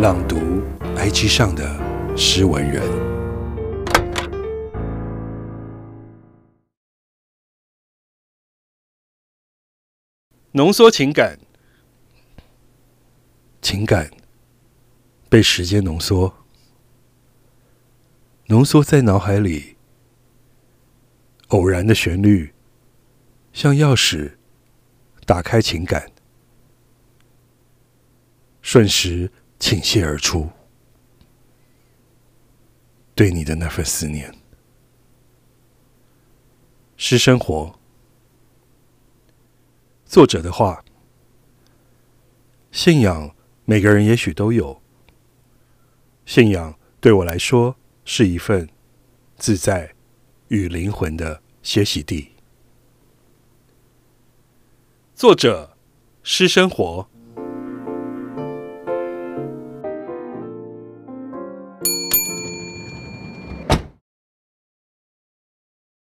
朗读 IG 上的诗文人，浓缩情感，情感被时间浓缩，浓缩在脑海里。偶然的旋律，像钥匙，打开情感，瞬时倾泻而出。对你的那份思念，诗生活。作者的话：信仰，每个人也许都有。信仰对我来说，是一份自在。与灵魂的歇息地。作者：诗生活。